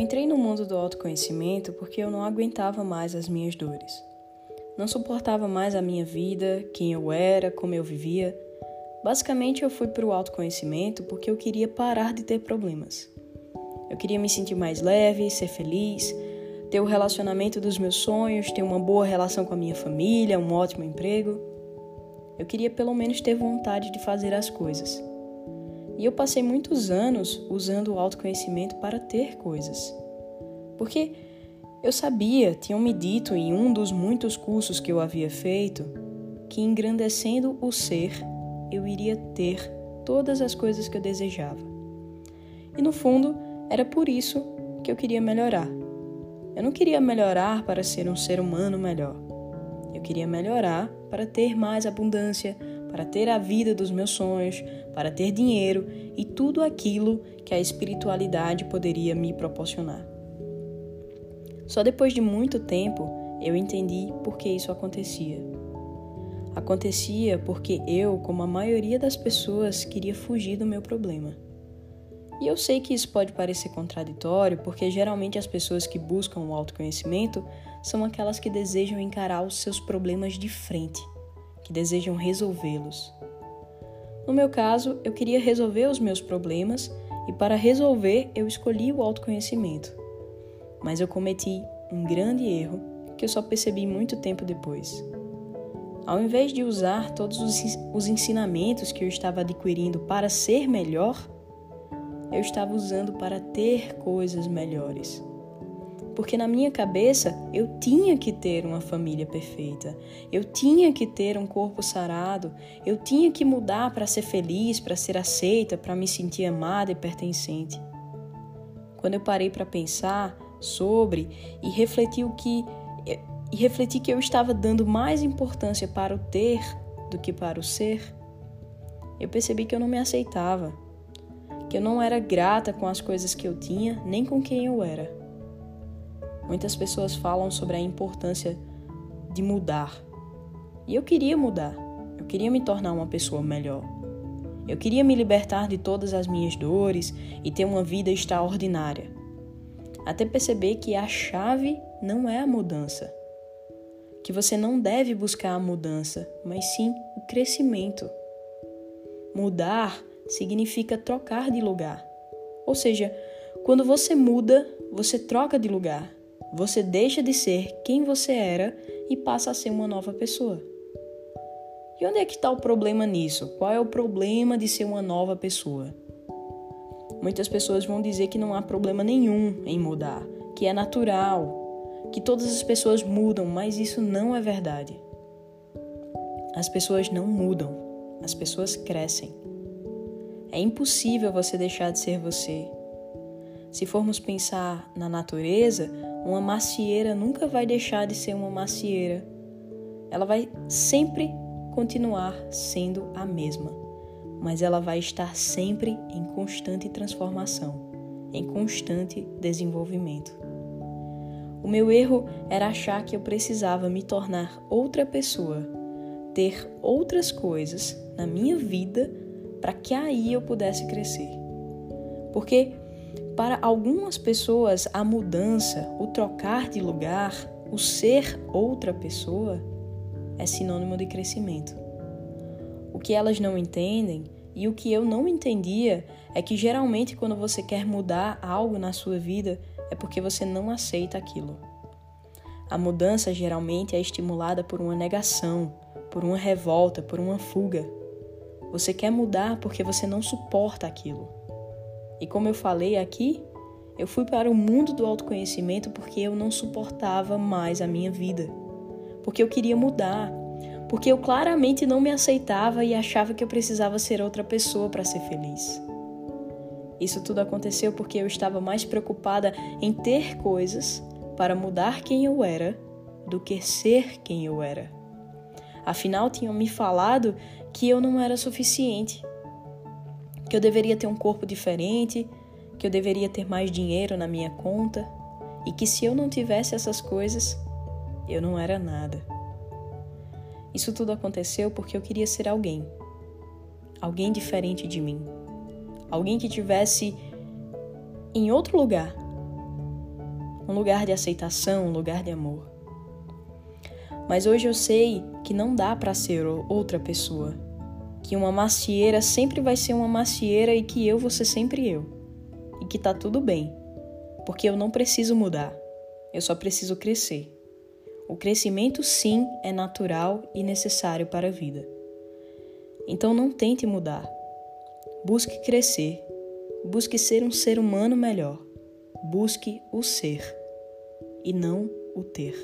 entrei no mundo do autoconhecimento porque eu não aguentava mais as minhas dores. Não suportava mais a minha vida, quem eu era, como eu vivia. Basicamente, eu fui para o autoconhecimento porque eu queria parar de ter problemas. Eu queria me sentir mais leve, ser feliz, ter o relacionamento dos meus sonhos, ter uma boa relação com a minha família, um ótimo emprego. Eu queria pelo menos ter vontade de fazer as coisas. E eu passei muitos anos usando o autoconhecimento para ter coisas. Porque eu sabia, tinham me dito em um dos muitos cursos que eu havia feito, que engrandecendo o ser, eu iria ter todas as coisas que eu desejava. E no fundo, era por isso que eu queria melhorar. Eu não queria melhorar para ser um ser humano melhor. Eu queria melhorar para ter mais abundância, para ter a vida dos meus sonhos, para ter dinheiro e tudo aquilo que a espiritualidade poderia me proporcionar. Só depois de muito tempo eu entendi por que isso acontecia. Acontecia porque eu, como a maioria das pessoas, queria fugir do meu problema. E eu sei que isso pode parecer contraditório, porque geralmente as pessoas que buscam o autoconhecimento são aquelas que desejam encarar os seus problemas de frente que desejam resolvê-los. No meu caso, eu queria resolver os meus problemas e para resolver eu escolhi o autoconhecimento. Mas eu cometi um grande erro que eu só percebi muito tempo depois. Ao invés de usar todos os ensinamentos que eu estava adquirindo para ser melhor, eu estava usando para ter coisas melhores porque na minha cabeça eu tinha que ter uma família perfeita, eu tinha que ter um corpo sarado, eu tinha que mudar para ser feliz, para ser aceita, para me sentir amada e pertencente. Quando eu parei para pensar sobre e refletir o que e refleti que eu estava dando mais importância para o ter do que para o ser, eu percebi que eu não me aceitava, que eu não era grata com as coisas que eu tinha, nem com quem eu era. Muitas pessoas falam sobre a importância de mudar. E eu queria mudar. Eu queria me tornar uma pessoa melhor. Eu queria me libertar de todas as minhas dores e ter uma vida extraordinária. Até perceber que a chave não é a mudança. Que você não deve buscar a mudança, mas sim o crescimento. Mudar significa trocar de lugar. Ou seja, quando você muda, você troca de lugar. Você deixa de ser quem você era e passa a ser uma nova pessoa. E onde é que está o problema nisso? Qual é o problema de ser uma nova pessoa? Muitas pessoas vão dizer que não há problema nenhum em mudar, que é natural, que todas as pessoas mudam, mas isso não é verdade. As pessoas não mudam, as pessoas crescem. É impossível você deixar de ser você. Se formos pensar na natureza, uma macieira nunca vai deixar de ser uma macieira. Ela vai sempre continuar sendo a mesma, mas ela vai estar sempre em constante transformação, em constante desenvolvimento. O meu erro era achar que eu precisava me tornar outra pessoa, ter outras coisas na minha vida para que aí eu pudesse crescer. Porque para algumas pessoas, a mudança, o trocar de lugar, o ser outra pessoa, é sinônimo de crescimento. O que elas não entendem e o que eu não entendia é que geralmente quando você quer mudar algo na sua vida é porque você não aceita aquilo. A mudança geralmente é estimulada por uma negação, por uma revolta, por uma fuga. Você quer mudar porque você não suporta aquilo. E como eu falei aqui, eu fui para o mundo do autoconhecimento porque eu não suportava mais a minha vida. Porque eu queria mudar. Porque eu claramente não me aceitava e achava que eu precisava ser outra pessoa para ser feliz. Isso tudo aconteceu porque eu estava mais preocupada em ter coisas para mudar quem eu era do que ser quem eu era. Afinal, tinham me falado que eu não era suficiente, que eu deveria ter um corpo diferente, que eu deveria ter mais dinheiro na minha conta e que se eu não tivesse essas coisas, eu não era nada. Isso tudo aconteceu porque eu queria ser alguém. Alguém diferente de mim. Alguém que tivesse em outro lugar. um lugar de aceitação, um lugar de amor. Mas hoje eu sei que não dá para ser outra pessoa, que uma macieira sempre vai ser uma macieira e que eu vou ser sempre eu, e que tá tudo bem, porque eu não preciso mudar, eu só preciso crescer. O crescimento, sim, é natural e necessário para a vida. Então não tente mudar. Busque crescer. Busque ser um ser humano melhor. Busque o ser e não o ter.